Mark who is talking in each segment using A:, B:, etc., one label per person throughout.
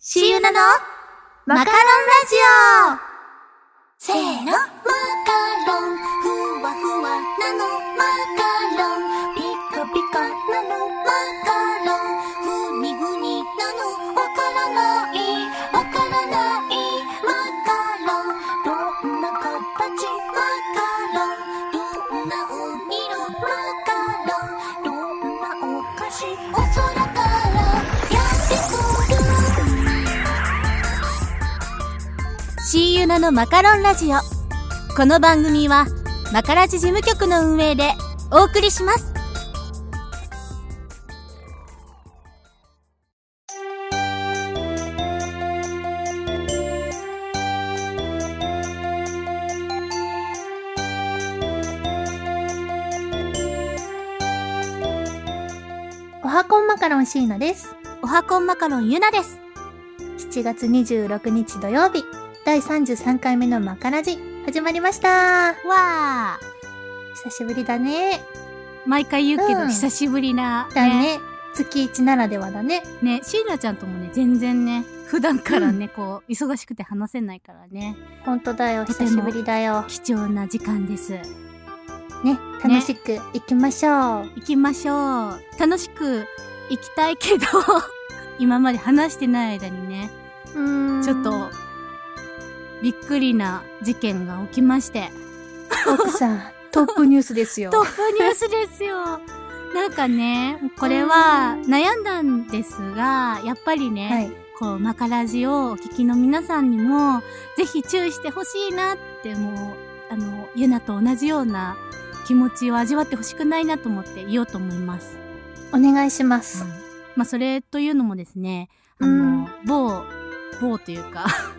A: シーユナのマカロンラジオ。せーの。ユナのマカロンラジオ。この番組は、マカラジ事務局の運営でお送りします。
B: おはこんマカロンシーナです。
A: おはこんマカロンゆなです。
B: 7月26日土曜日、第33回目のマカラジ、始まりました。
A: わ
B: 久しぶりだね。
A: ー。毎回言うけど、
B: うん
A: 久しぶりな。
B: だね。月1ならではだね。
A: ね。シーナちゃんともね、全然ね、普段からね、こう、忙しくて話せないからね、
B: ほんとだよ。久しぶりだよ。
A: 貴重な時間です。
B: ね。楽しく行きましょう。
A: 行きましょう。楽しく行きたいけど、今まで話してない間にね、
B: うーん。
A: ちょっと、びっくりな事件が起きまして。
B: 奥さん、トップニュースですよ。
A: トップニュースですよ。なんかね、これは悩んだんですが、やっぱりね、
B: はい。
A: こう、マカラジをお聞きの皆さんにも、ぜひ注意してほしいなって、もう、あの、ユナと同じような気持ちを味わってほしくないなと思って言おうと思います。
B: お願いします。
A: まあ、それというのもですね、あ
B: うん
A: の、某、某というか、あ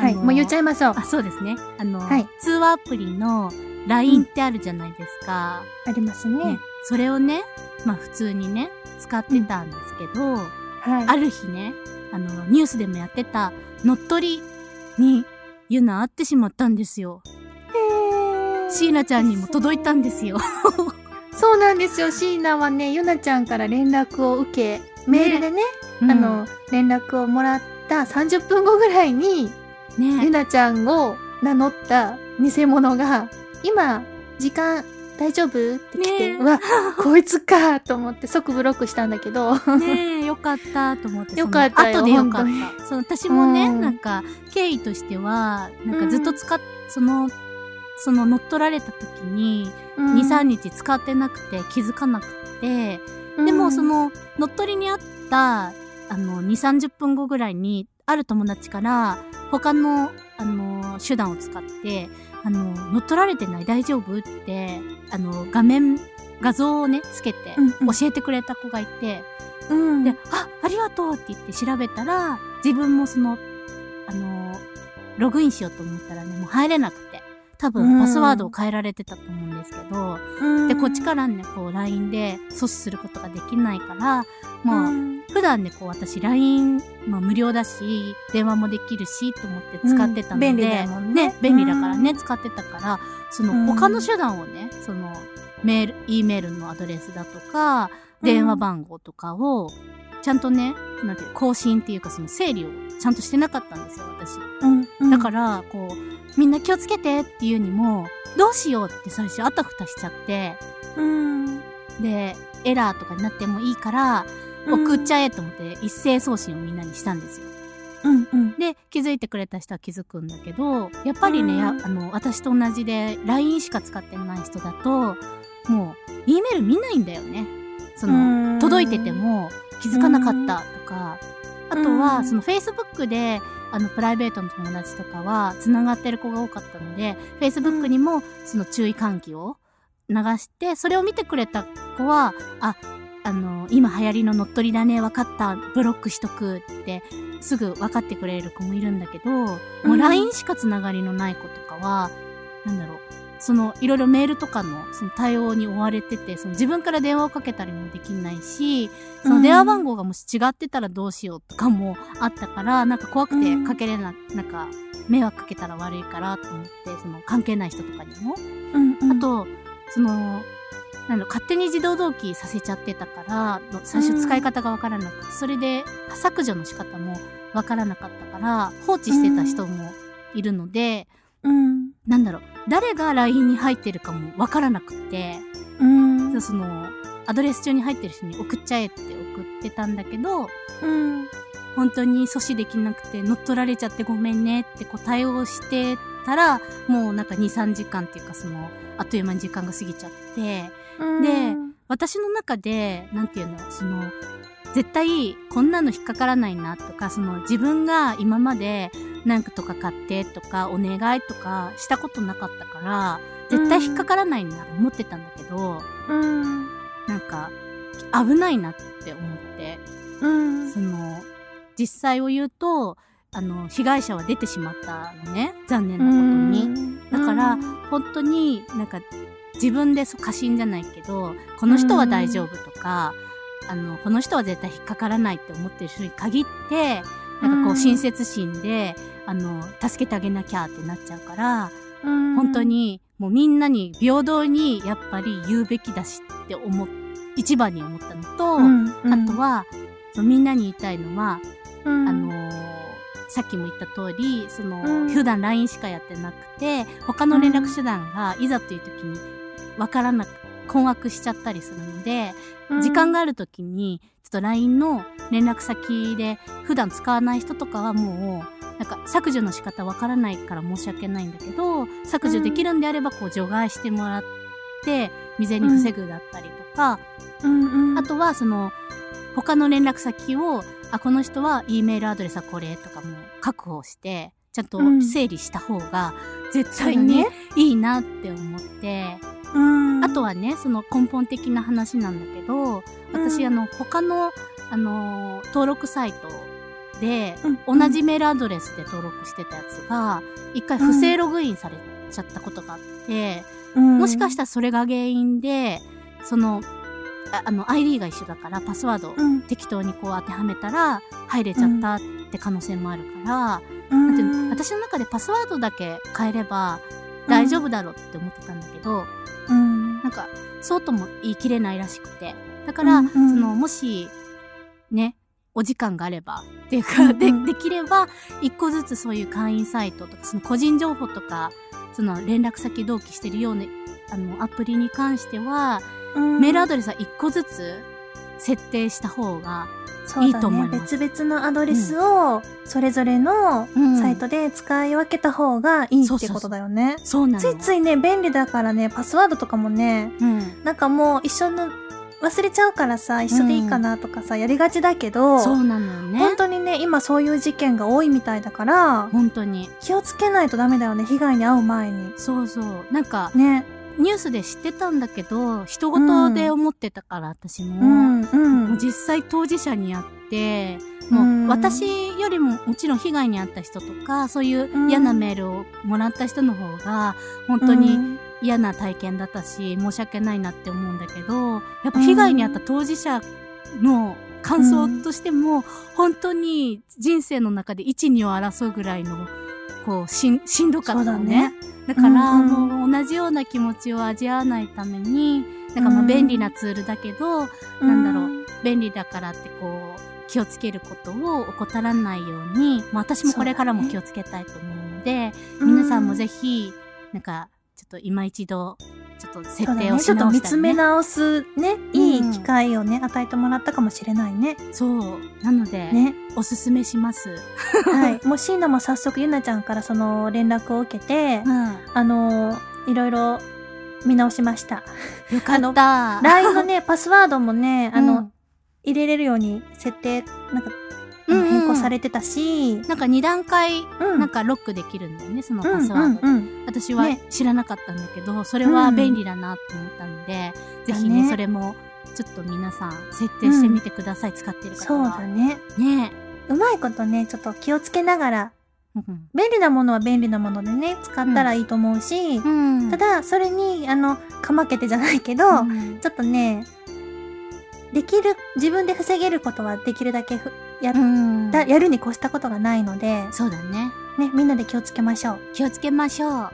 B: はい。
A: の
B: もう言っちゃいましょう。
A: あ、そうですね。あの、
B: はい
A: 通話アプリの LINE ってあるじゃないですか。
B: ありますね。
A: ね、それをね、まあ普通にね、使ってたんですけど、
B: はい。
A: ある日ね、あの、ニュースでもやってた乗っ取りに、ユナ会ってしまったんですよ。
B: へー
A: シーナちゃんにも届いたんですよ。
B: そうなんですよ。シーナはね、ゆなちゃんから連絡を受け、メールでね、あの、連絡をもらった30分後ぐらいに、
A: うん、ね。
B: ゆなちゃんを名乗った偽物が、今、時間大丈夫？って来て、
A: ね
B: うわ、こいつかと思って即ブロックしたんだけど、
A: ねえ、よかったと思って。
B: よかった
A: 後でよかっ
B: 本
A: た。その私もね、
B: うん。
A: なんか、経緯としては、なんかずっと使っ、その、その乗っ取られた時に、
B: うん。
A: 2、3日使ってなくて気づかなくて、でもそ、の乗っ取りにあったあの2、30分後ぐらいにある友達から他のあの手段を使ってあの乗っ取られてない大丈夫？ってあの画面画像をねつけて
B: うんうん。
A: 教えてくれた子がいて、
B: うん、
A: で、あ、ありがとうって言って調べたら自分もそのあのログインしようと思ったらねもう入れなくて多
B: うん。
A: 分パスワードを変えられてたと思うんですけど、
B: うん。
A: で、こっちからね、こう LINE で阻止することができないから、もう、
B: ん。
A: 普段ね、こう私 LINE、まあ無料だし、電話もできるし、と思って使ってたので、
B: うん。便利だもんね。
A: 便利だからね、使ってたから、そ
B: うん。
A: の他の手段をね、そのメール、E メールのアドレスだとか、電話番号とかを、ちゃんとね、なんて更新っていうかその整理をちゃんとしてなかったんですよ、私。
B: うん。うん。
A: だから、こう、みんな気をつけてっていうにも、どうしようって最初あたふたしちゃって、
B: うん。
A: で、エラーとかになってもいいから、送っちゃえと思って一斉送信をみんなにしたんですよ。
B: うんうん。
A: で、気づいてくれた人は気づくんだけど、やっぱりね、
B: うん。
A: やあの、私と同じで LINE しか使ってない人だと、もう、E メール見ないんだよね。その、届いてても気づかなかったとか、あと
B: う
A: は、
B: ん。
A: その Facebook で、あの、プライベートの友達とかは、繋がってる子が多かったので、Facebook にも、その注意喚起を流して、それを見てくれた子は、あ、あの、今流行りの乗っ取りだね、分かった、ブロックしとくって、すぐ分かってくれる子もいるんだけど、も
B: う
A: うん LINE しか繋がりのない子とかは、なんだろう、その、いろいろメールとかの、その対応に追われてて、その自分から電話をかけたりもできないし、その電話番号がもし違ってたらどうしようとかもあったから、なんか怖くてかけれな、なんか、迷惑かけたら悪いからと思って、その関係ない人とかにも。
B: うんうん。
A: あと、その、なんだ勝手に自動同期させちゃってたから、の最初使い方がわからなくて、それで削除の仕方もわからなかったから、放置してた人もいるので、
B: うん。
A: なんだろう、誰が LINE に入ってるかもわからなくって、
B: うん。
A: その、アドレス帳に入ってる人に送っちゃえって送ってたんだけど、
B: うん。
A: 本当に阻止できなくて乗っ取られちゃってごめんねってこう対応してたら、もうなんか2、3時間っていうかその、あっという間に時間が過ぎちゃって、で私の中で、なんていうの、その、絶対こんなの引っかからないなとか、その自分が今までなんとか買ってとかお願いとかしたことなかったから、絶対引っかからないなと思ってたんだけど、
B: うん。
A: なんか危ないなって思って、
B: うん。
A: その、実際を言うと、あの、被害者は出てしまったのね。残念なことに。だから、本当になんか自分で過信じゃないけど、この人は大丈夫とか、あの、この人は絶対引っかからないって思ってる人に限って、なんかこ
B: う
A: うん親切心で、あの、助けてあげなきゃってなっちゃうから、
B: うん、
A: 本当にもうみんなに平等にやっぱり言うべきだしって思っ、一番に思ったのと、
B: うん、うん、
A: あとは、みんなに言いたいのは、
B: うん、
A: あのーさっきも言った通り、その、
B: うん。
A: 普段 LINE しかやってなくて、他の連絡手段がいざという時にわからなく、困惑しちゃったりするので、
B: うん、
A: 時間がある時に、ちょっと LINE の連絡先で普段使わない人とかはもう、なんか削除の仕方わからないから申し訳ないんだけど、削除できるんであればこう除外してもらって、未然に防ぐだったりとか、
B: うん、うん、
A: あとはその他の連絡先をあこの人は E メールアドレスはこれとかも確保してちゃんと
B: うん。
A: 整理した方が絶対に
B: ね、
A: いいなって思って、
B: うん、
A: あとはねその根本的な話なんだけど私、
B: うん。
A: あの他の、あのー登録サイトで
B: うん。
A: 同じメールアドレスで登録してたやつが一回不正ログインされちゃったことがあって、もしかしたらそれが原因で、その、ああの、ID が一緒だから、パスワード適当にこう当てはめたら、入れちゃったって可能性もあるから、
B: うん、
A: なんていうの私の中でパスワードだけ変えれば大丈夫だろうって思ってたんだけど、
B: うん、
A: なんか、そうとも言い切れないらしくて。だから、
B: うんうん。
A: その、もし、ね、お時間があれば、っていう
B: う
A: か、で、できれば、一個ずつそういう会員サイトとか、その個人情報とか、その連絡先同期してるような、あの、アプリに関しては、
B: うん。
A: メールアドレスは一個ずつ設定した方が、いいと思います
B: 別々のアドレスをそれぞれの
A: うん
B: サイトで使い分けた方がいいってことだよね。
A: そうなの。
B: ついついね、便利だからね、パスワードとかもね、
A: うん。
B: なんかもう一緒の、忘れちゃうからさ、一緒でいいかなとかさ、やりがちだけど、
A: そうなのよね。
B: 本当にね、今そういう事件が多いみたいだから、
A: 本当に。
B: 気をつけないとダメだよね、被害に遭う前に。
A: そうそう。なんか、
B: ね。
A: ニュースで知ってたんだけど、人事で思ってたから、私も。
B: う
A: 実際当事者に会って、
B: うん。
A: もう私よりももちろん被害に遭った人とか、そういう嫌なメールをもらった人の方が、本当に
B: うん。
A: 嫌な体験だったし、申し訳ないなって思うんだけど、やっぱ被害に遭った当事者の感想としても、本当に人生の中で一二を争うぐらいの、こう、しん、しんどかったのね。だから、
B: うんうん。
A: もう同じような気持ちを味わわないために、なんかまあ
B: うん
A: 便利なツールだけど、なんだろう、便利だからってこう、気をつけることを怠らないように、まあ私もこれからも気をつけたいと思うので、
B: うん。
A: 皆さんもぜひ、なんか、ちょっと今一度、ちょっと設定を
B: ね、ちょっと見。つめ直すね、い
A: うん
B: い機会をね、与えてもらったかもしれないね。
A: そう。なので、
B: ね。
A: おすすめします。
B: はい。もう椎名も早速ゆなちゃんからその連絡を受けて、
A: うん。
B: あのーいろいろ見直しました。
A: よかった。
B: LINE のね、パスワードもね、あの、
A: うん
B: 入れれるように設定、なんか、
A: うんうん
B: 変更されてたし、
A: なんか二段階、
B: うん。
A: なんかロックできるんだよね、その
B: うん
A: パスワードで。
B: うんうん
A: 私は
B: ね。
A: 知らなかったんだけど、それは便利だなって思ったので、ぜひね
B: だね
A: それも、ちょっと皆さん設定してみてください、使ってる方
B: そう
A: は。
B: だね。
A: ね。
B: うまいことね、ちょっと気をつけながら、
A: うん。
B: 便利なものは便利なものでね、使ったらいいと思うし、
A: うん。
B: ただ、それに、あの、かまけてじゃないけど、
A: うん。
B: ちょっとね、できる、自分で防げることはできるだけふやっ、やるに越したことがないので。
A: そうだね。
B: ね、みんなで気をつけましょう。
A: 気をつけましょう。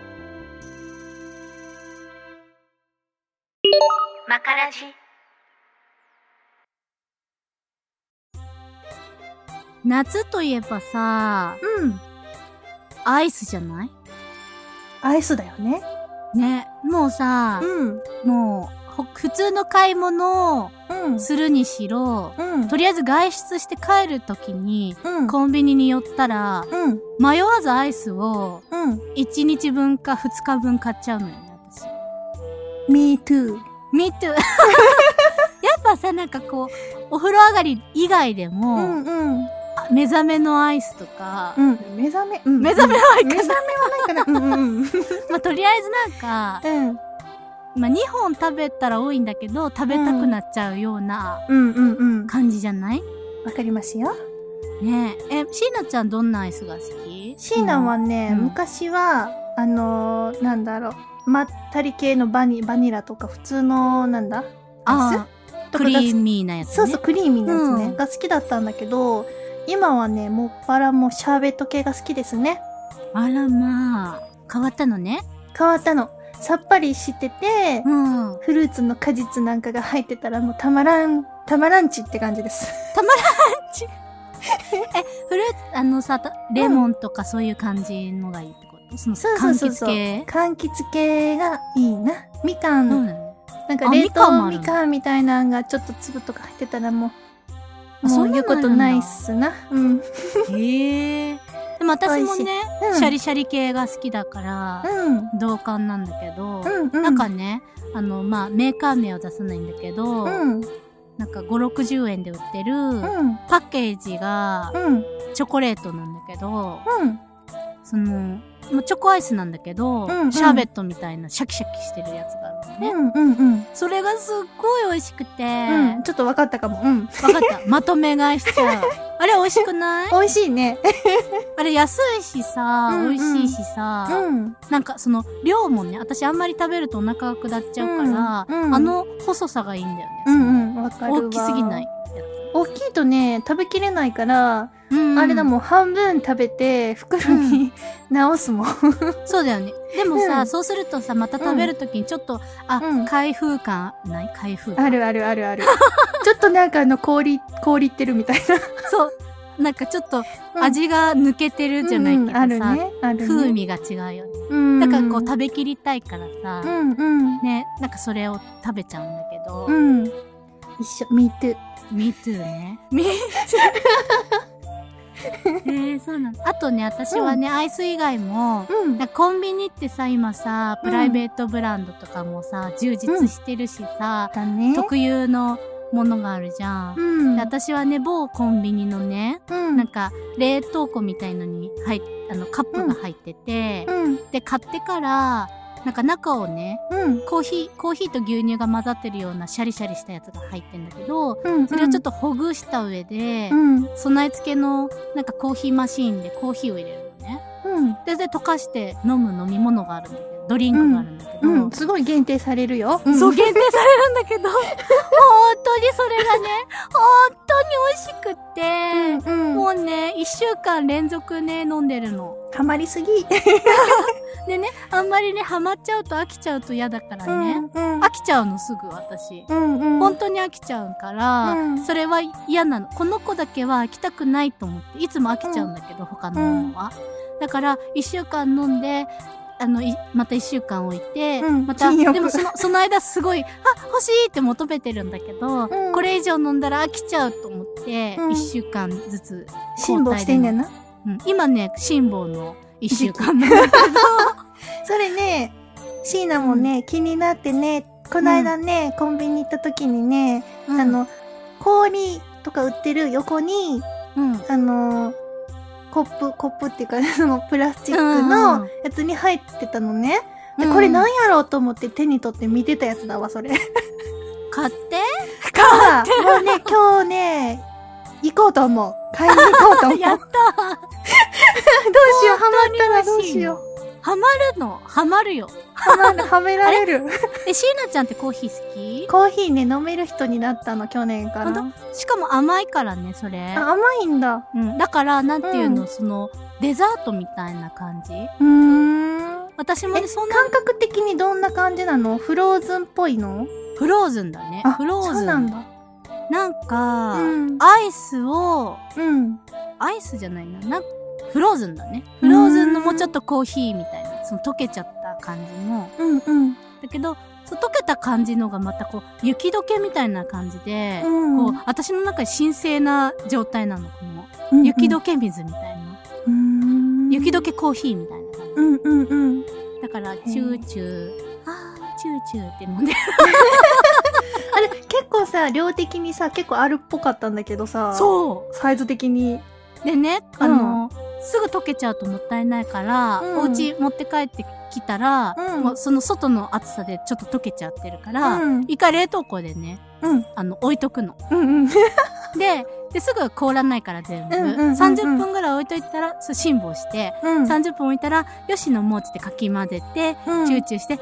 C: マカラジ。
A: 夏といえばさ、
B: うん。
A: アイスじゃない？
B: アイスだよね。
A: ね、もうさ、
B: うん、
A: もう普通の買い物を
B: うん。
A: するにしろ、
B: うん。
A: とりあえず外出して帰るときに、
B: うん。
A: コンビニに寄ったら、
B: うん。
A: 迷わずアイスを
B: うん。
A: 1日分か2日分買っちゃうのよね、私。
B: me too.
A: Me too. やっぱさ、なんかこう、お風呂上がり以外でも、
B: うんうん。
A: あ目覚めのアイスとか、
B: うん。目覚め、うん
A: 目覚めはい
B: 目
A: かない。
B: 覚めはないかな。うんうん
A: まあ、とりあえずなんか、
B: うん。
A: まあ、2本食べたら多いんだけど、食べたくなっちゃうような
B: うんうんうん。
A: 感じじゃない？
B: わかりますよ。
A: ねえ。え、椎名ちゃんどんなアイスが好き？
B: シーナはね、
A: うん
B: 昔は、あのー、なんだろう、まったり系のバニバニラとか、普通の、なんだ？アイ
A: あ
B: ス？とかが
A: クリーミーなやつね。
B: そうそう、クリーミーなやつね、
A: うん
B: が好きだったんだけど、今はね、もっぱらもうシャーベット系が好きですね。
A: あらまあ、変わったのね。
B: 変わったの。さっぱりしてて、
A: うん。
B: フルーツの果実なんかが入ってたらもうたまらん、たまらんちって感じです。
A: フルーツ、あのさ、たレモンとかそういう感じのがいいってこと？その
B: そうそうそうそう。
A: 柑橘系？
B: 柑橘系がいいな。みかん、
A: うん。
B: なんか
A: あ
B: 冷凍みかんみたいなのがちょっと粒とか入ってたらもう、
A: あそんなの
B: もう言うことないっすな。うん。
A: へえ。でも私もね、
B: うん
A: シャリシャリ系が好きだから、
B: うん。
A: 同感なんだけど、
B: うん。うん。
A: なんかね、あの、まあ、メーカー名は出さないんだけど、
B: うん。
A: なんか5、60円で売ってる、
B: うん。
A: パッケージが
B: うん。
A: チョコレートなんだけど、
B: うん。
A: その、もうチョコアイスなんだけど、
B: うんうん
A: シャーベットみたいなシャキシャキしてるやつがあるのね。
B: うん。うん。うん。
A: それがすっごい美味しくて、
B: うん。ちょっと分かったかも。うん。
A: わかった。まとめ買いしちゃう。味しくない？
B: 美味しいね。
A: あれ安いしさ、
B: うんうん
A: 美味しいしさ、
B: うん。
A: なんかその量もね、私あんまり食べるとお腹が下っちゃうから、
B: うんうん
A: あの細さがいいんだよね。
B: うんうん。わかるわ。
A: 大きすぎない？や
B: 大きいとね、食べきれないから、
A: つ。うん
B: あれだもん、半分食べて、袋に直すもん。
A: そうだよね。でもさ、
B: うん
A: そうするとさ、また食べるときにちょっと、あ、
B: うん
A: 開封感ない？開封感？
B: あるあるあるある。ちょっとなんかあの、氷、氷ってるみたいな。
A: そう。なんかちょっと
B: うん
A: 味が抜けてるじゃないけどさ、
B: うんあるね。ね。
A: 風味が違うよね。
B: うん。
A: だからこう食べきりたいからさ、
B: うんうん。
A: ね、なんかそれを食べちゃうんだけど、
B: うん。一緒、me too.
A: Me too ね。Me too. えー、そうなの。あとね、私はね、アイス以外も、
B: うん。
A: コンビニってさ、今さ、プライベートブランドとかもさ、充実してるしさ、
B: だね。
A: 特有のものがあるじゃん。
B: うん。
A: で私はね、某コンビニのね、
B: うん。
A: なんか、冷凍庫みたいのに入っ、あの、カップが入ってて、
B: うん。
A: で、買ってから、なんか中をね、
B: うん。
A: コーヒー、コーヒーと牛乳が混ざってるようなシャリシャリしたやつが入ってんだけど、
B: うん。
A: それをちょっとほぐした上で
B: う、ん。
A: 備え付けのなんかコーヒーマシーンでコーヒーを入れるのね。
B: うん。
A: で、で、溶かして飲む飲み物があるんだけど、ドリンクがあるんだけど、
B: うん。すごい限定されるよ。ん
A: そう、限定されるんだけど、本当にそれがね、本当に美味しくって、
B: うん。
A: もうね、一週間連続ね、飲んでるの。
B: ハマりすぎ。
A: でね、あんまりね、ハマっちゃうと飽きちゃうと嫌だからね。
B: うん。
A: 飽きちゃうのすぐ私。
B: うんうん。
A: 本当に飽きちゃうから、
B: うん
A: それは嫌なの。この子だけは飽きたくないと思って、いつも飽きちゃうんだけど、他のものは。だから、一週間飲んで、あの、いまた一週間置いて、
B: うん。
A: また、でもその、その間すごい、あ、欲しいって求めてるんだけど、
B: うん。
A: これ以上飲んだら飽きちゃうと思って、
B: うん。
A: 一週間ずつ
B: 辛抱してんねんな。
A: うん、今ね、辛抱の一週間なんだけど、
B: それね、椎名もね、気になってね、この間ね、コンビニ行った時にね、
A: うん。
B: あ、の、氷とか売ってる横に、
A: うん。
B: あの、コップ、コップっていうか、そのプラスチック
A: うん
B: のやつに入ってたのね。で、
A: うん
B: これなんやろうと思って手に取って見てたやつだわ、それ。
A: 買って？
B: か、もうね、今日ね、行こうと思う。買いに行こうと思う。ど う
A: やった
B: しよう、ハマったらどうしよう。
A: ハマるのハマるよ。
B: はまる、はめられる。
A: え、椎名ちゃんってコーヒー好き？
B: コーヒーね、飲める人になったの、去年から。
A: 本しかも甘いからね、それ。
B: あ甘いんだ。
A: うん。だから、なんていうの、
B: うん
A: その、デザートみたいな感じ？
B: うーん。え、
A: 私もね、そんな、
B: 感覚的にどんな感じなの？フローズンっぽいの？
A: フローズンだね。
B: あ、
A: フローズン。
B: そうなんだ。
A: なんか、
B: うん
A: アイスを、
B: うん。
A: アイスじゃないな。なんフローズンだね。フローズンのもうちょっとコーヒーみたいな、その溶けちゃった感じの。
B: うんうん。
A: だけど、そう溶けた感じのがまたこう、雪解けみたいな感じで、
B: うん
A: こう、私の中で神聖な状態なの、この、
B: うんうん
A: 雪解け水みたいな。
B: うん
A: 雪解けコーヒーみたいな感じ。
B: うんうんうん。
A: だから、チューチュー、あー、チューチューって飲んでる。
B: あれ、結構さ、量的にさ、結構あるっぽかったんだけどさ。う。
A: そ
B: サイズ的に。
A: う。でね、あの、すぐ溶けちゃうともったいないから、
B: うん
A: お家持って帰ってきたら、
B: うん
A: もうその外の暑さでちょっと溶けちゃってるから、
B: うん
A: 一回冷凍庫でね、
B: うん。
A: あの、置いとくの。
B: うんうん。
A: で、で、すぐ凍らないから全部。
B: うんうんうんうん
A: 30分ぐらい置いといたら、そう、辛抱して、
B: うん。
A: 30分置いたら、よしのもうちでかき混ぜて、
B: うん
A: チューチューして、あ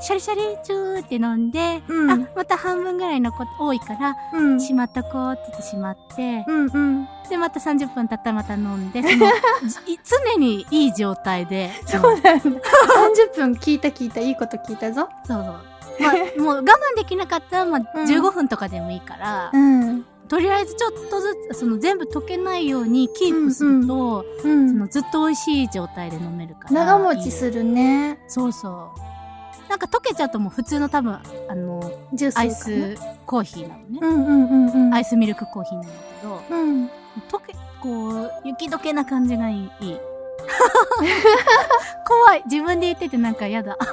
A: ー、シャリシャリチューって飲んで、
B: うん
A: あ、また半分ぐらいのこ多いから、
B: うん。
A: しまっとこうって言ってしまって、
B: うんうん。
A: で、また30分経ったらまた飲んで、その、じ 常にいい状態で。
B: そうなんだ。30分聞いた聞いた、いいこと聞いたぞ。
A: そうそう。まあ、もう我慢できなかったら、まあ、
B: うん
A: 15分とかでもいいから、
B: ん。
A: とりあえずちょっとずつ、その全部溶けないようにキープすると、
B: う
A: そ
B: ん。
A: のずっと美味しい状態で飲めるから。
B: 長持ち
A: る。
B: するね。
A: そうそう。なんか溶けちゃうともう普通の多分、あの、
B: ジュース。
A: アイスコーヒーなのね。
B: うんうんうんうん。
A: アイスミルクコーヒーなんだけど、
B: うん。
A: 溶け、こう、雪解けな感じがいい。い い怖い。自分で言っててなんか嫌だ。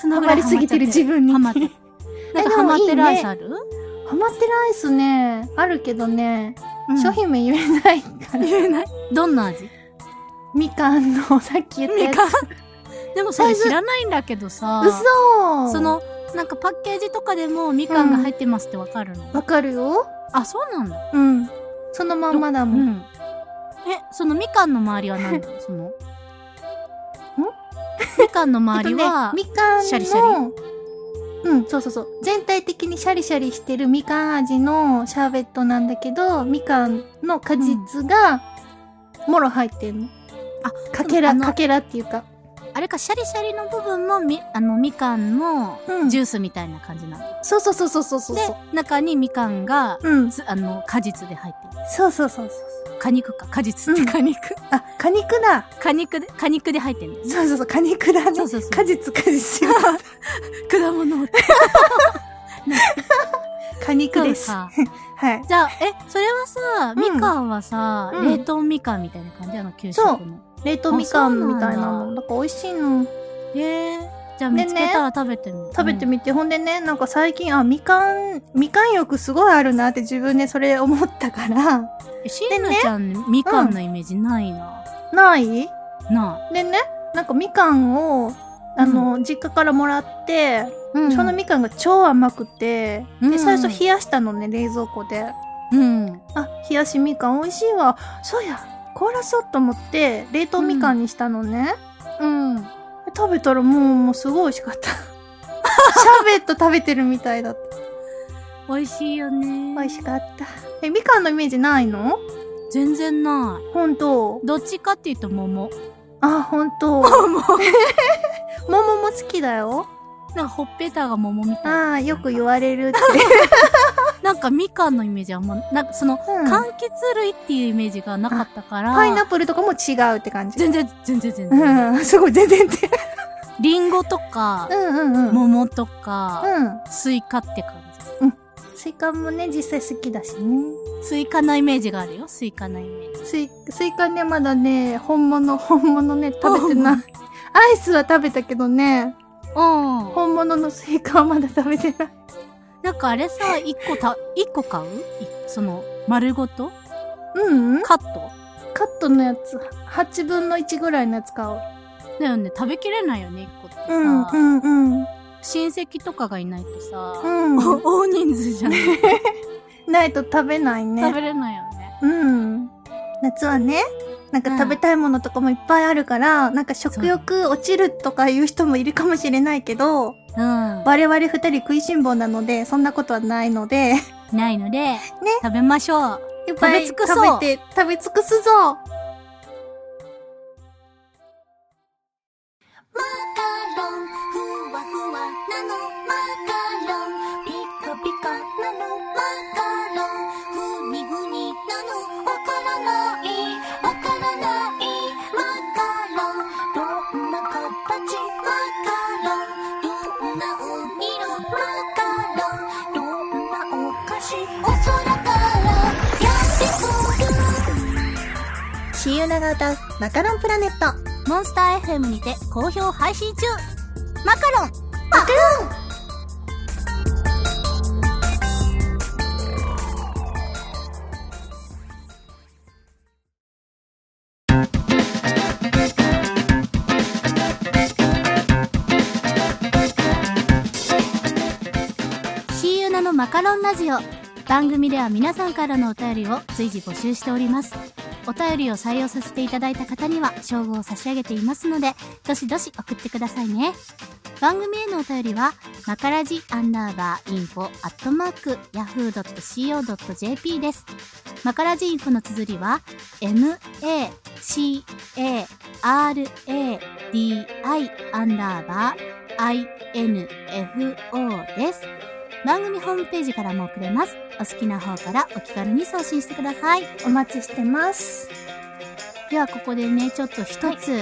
A: そのぐらい
B: ハマりすぎてる自分に
A: ハマって。なんかハマってるアイスある？
B: ハマってるアイスね、あるけどね、
A: うん
B: 商品名言えないから。
A: 言えない？どんな味？
B: みかんのさっき言ったや
A: みかんでもそれ知らないんだけどさ。
B: つ。嘘
A: そ、の、なんかパッケージとかでもみかんが入ってますってわかるの、
B: わかるよ
A: あ、そうなんだ。
B: うん。そのまんまだも。
A: うんん。え、そのみかんの周りは何だ？その？みかんの周りは、
B: えっとね、みかんの、
A: シャリシャ
B: うん、そうそうそう。全体的にシャリシャリしてるみかん味のシャーベットなんだけど、みかんの果実が、もろ入ってんの。
A: あ、
B: かけら、かけらっていうか。
A: あれか、シャリシャリの部分もみ、あの、みかんの
B: うん
A: ジュースみたいな感じなの。
B: そうそうそうそうそうそう。
A: で、中にみかんが、
B: うん。
A: つあの、果実で入ってる。
B: そうそうそうそう。
A: 果肉か。果実って
B: うん
A: 果肉。
B: あ、果肉だ。
A: 果肉で、果肉で入ってるね。
B: そうそうそう、果肉だね。
A: そうそうそう
B: 果実、果実。
A: 果物って。
B: 果肉です。
A: か。
B: はい。
A: じゃあ、え、それはさ、
B: うん
A: みかんはさ、
B: うん
A: 冷凍みかんみたいな感じなの？給食
B: そう
A: の。
B: 冷凍みかんみたいなの。だから美味しいの。
A: えー、じゃあ
B: でね
A: 見つけたら食べてみる。
B: 食べてみて、ほんでね、なんか最近、あ、みかん、みかん欲すごいあるなって自分でそれ思ったから、
A: え、しんなちゃん、みかんのイメージないな。
B: ない？
A: な
B: でね、なんかみかんを、あの、実家からもらって、
A: い。うん
B: そのみかんが超甘くて、で、
A: うん
B: 最初冷やしたのね、冷蔵庫で。
A: うん。
B: あ、冷やしみかん美味しいわ。そうや、凍らそうと思って、冷凍みかんにしたのね。
A: うん。
B: 食べたらもう、もうすごい美味しかった。シャーベット食べてるみたいだった。
A: 美味しいよね。
B: 美味しかった。え、みかんのイメージないの？
A: 全然な
B: ほんと
A: い。どっちかっていうと桃。
B: あ、ほんと。
A: 桃。
B: 桃も好きだよ。
A: なんかほっぺたが桃みたいな。
B: ああ、よく言われるって。
A: なんかみかんのイメージはあんま、なんかその、
B: うん
A: 柑橘類っていうイメージがなかったから。
B: パイナップルとかも違うって感じ。
A: 全然、全然全然。
B: うん、すごい、全然って。
A: リンゴとか
B: う、んうんうん。
A: 桃とか、
B: うん。
A: スイカって感
B: スイカもね、実際好きだしね。
A: じ。スイカなイメージがあるよ。スイカなイメージ。
B: スイスイカね、まだね、本物、本物ね、食べてない。アイスは食べたけどね、
A: うん。
B: 本物のスイカはまだ食べてない。
A: なんかあれさ、一個た、一個買う？いその、丸ごと？
B: うんうん
A: カット？
B: カットのやつ、8分の1ぐらいのやつ買おう。
A: だよね。食べきれないよね、一個ってさ。
B: うんうんうん。
A: 親戚とかがいないとさ、
B: うん。
A: 大人数じゃん。
B: ないと食べないね。
A: 食べれないよね。
B: うん。夏はね、なんか食べたいものとかもいっぱいあるから、なんか食欲落ちるとかいう人もいるかもしれないけど、
A: うん。
B: 我々二人食いしん坊なので、そんなことはないので。
A: ないので、ね。食べましょう。
B: いっぱい
A: 食べ尽くそう。
B: 食べて、食べ尽くすぞ。
C: ピカピカなのマカロンふにふになの
B: わからないナが歌うマカロンプラネット。
A: モンスター FM にて好評配信中。マカロン
B: マカロン。
A: シーユナのマカロンラジオ。番組では皆さんからのお便りを随時募集しております。お便りを採用させていただいた方には称号を差し上げていますのでどしどし送ってくださいね。番組へのお便りはマカラジアンダーバーインフォアットマークヤフー .co.jp です。マカラジインフォの綴りは MACARADI アンダーバー INFO です。番組ホームページからも送れます。お好きな方からお気軽に送信してください。
B: お待ちしてます。
A: ではここでね、ちょっと一つ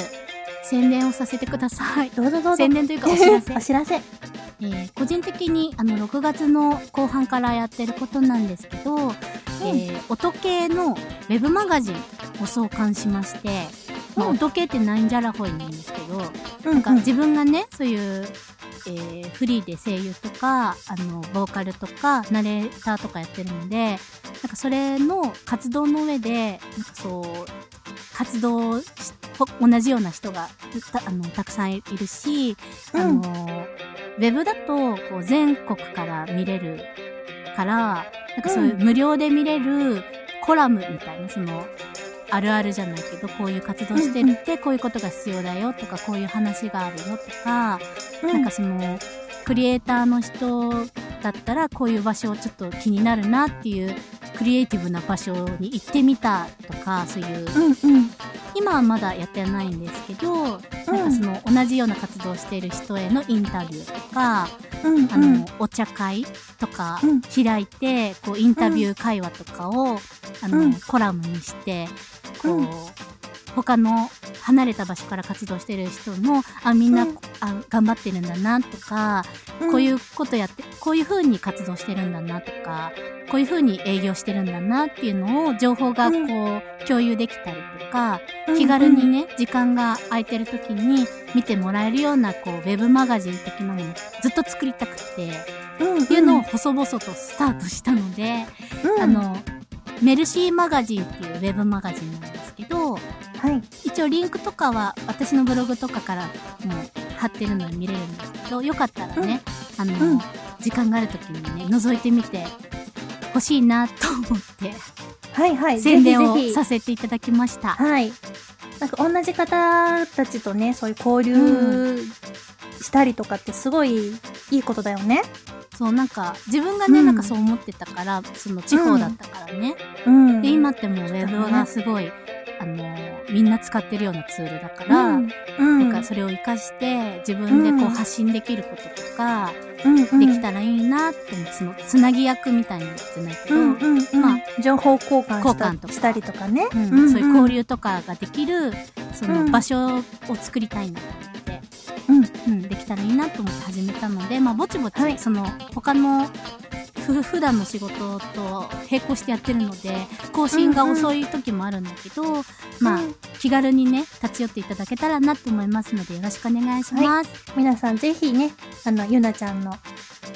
A: 宣伝をさせてください。
B: どうぞどうぞ。
A: 宣伝というかお知らせ。
B: お知らせ。
A: えー個人的にあの6月の後半からやってることなんですけど、えー音系のウェブマガジンを創刊しまして、まあ、
B: うん
A: 音系ってなんじゃらほいなんですけど、
B: な
A: なんか自分がね、そういう、えーフリーで声優とか、あの、ボーカルとか、ナレーターとかやってるので、なんかそれの活動の上で、なんかそう、活動同じような人がたあのたくさんいるし、あの、ウェブだと、こう、全国から見れるから、なんかそういう無料で見れるコラムみたいな、その、あるあるじゃないけど、こういう活動してみて、こういうことが必要だよとか、こういう話があるよとか、なんかその、クリエイターの人だったら、こういう場所ちょっと気になるなっていう、クリエイティブな場所に行ってみたとか、そういう、
B: うんうん。
A: 今はまだやってないんですけど、なんかその同じような活動をしている人へのインタビューとか、
B: うんうん。
A: あの、お茶会とか
B: うん。
A: 開いて、こう、インタビュー会話とかを、あの、
B: うん。
A: コラムにして、こう、
B: うん。
A: 他の離れた場所から活動してる人も、あ、みんな、
B: うん。
A: あ頑張ってるんだなとか、
B: うん。
A: こういうことやって、こういう風に活動してるんだなとか、こういう風に営業してるんだなっていうのを、情報がこう、共有できたりとか、気軽にね、時間が空いてる時に見てもらえるような、こう、ウェブマガジン的なのをずっと作りたくて、
B: うんうん、
A: っていうのを細々とスタートしたので、
B: うん、
A: あの、メルシーマガジンっていうウェブマガジンなん。ですけど、
B: はい。
A: 一応リンクとかは私のブログとかからも貼ってるので見れるんですけど、よかったらね、あの、
B: うん
A: 時間がある時にね、覗いてみて欲しいなと思って、
B: はいはい。
A: 宣伝をさせていただきました。
B: はい。なんか同じ方たちとね、そういう交流したりとかってすごいいいことだよね。
A: そう、なんか、自分がね、
B: うん
A: なんかそう思ってたから、その地方だったからね。
B: うん。
A: で、今ってもうウェブがすごい、みんな使ってるようなツールだから、
B: うん、うん。
A: なんかそれを活かして、自分でこ
B: う
A: うん。発信できることとか、
B: うんうん、
A: できたらいいなって思って、その、つなぎ役みたいなじゃないけど、
B: うんうんうん、
A: まあ
B: 情報
A: 交換とか。
B: したりとかね、
A: うん
B: んん。
A: そういう交流とかができる、その
B: うん。
A: 場所を作りたいなと思って、
B: うん。
A: うん、できたらいいなと思って始めたので、まあ、ぼちぼち、
B: はい。
A: その、他の、ふ普段の仕事と並行してやってるので、更新が遅い時もあるんだけど、まあ、
B: うん
A: 気軽にね、立ち寄っていただけたらなと思いますので、よろしくお願いします。
B: 皆さんぜひねあのゆなちゃんのウ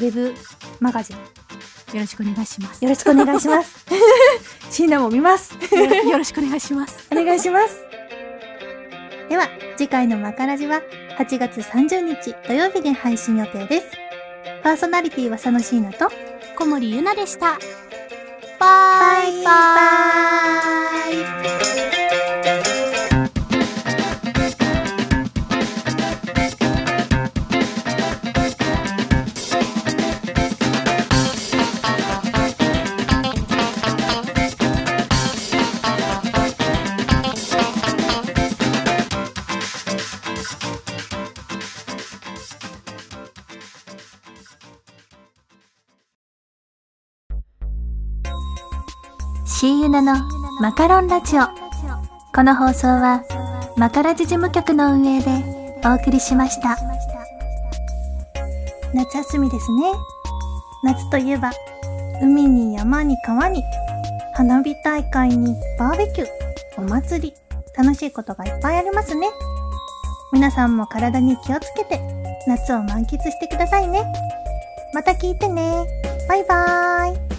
B: ェブマガジン
A: よろしくお願いします。
B: よろしくお願いします シーナも見ます
A: よろよろしくお願いします。
B: お願いしますでは次回のマカラジは8月30日土曜日で配信予定ですパーソナリティは佐野シーナと
A: 小森ゆなでした。バイバイ。
B: シーユナのマカロンラジオこの放送はマカラジ事務局の運営でお送りしました夏休みですね夏といえば海に山に川に花火大会にバーベキューお祭り楽しいことがいっぱいありますね。皆さんも体に気をつけて夏を満喫してくださいね。また聞いてね。バイバーイ。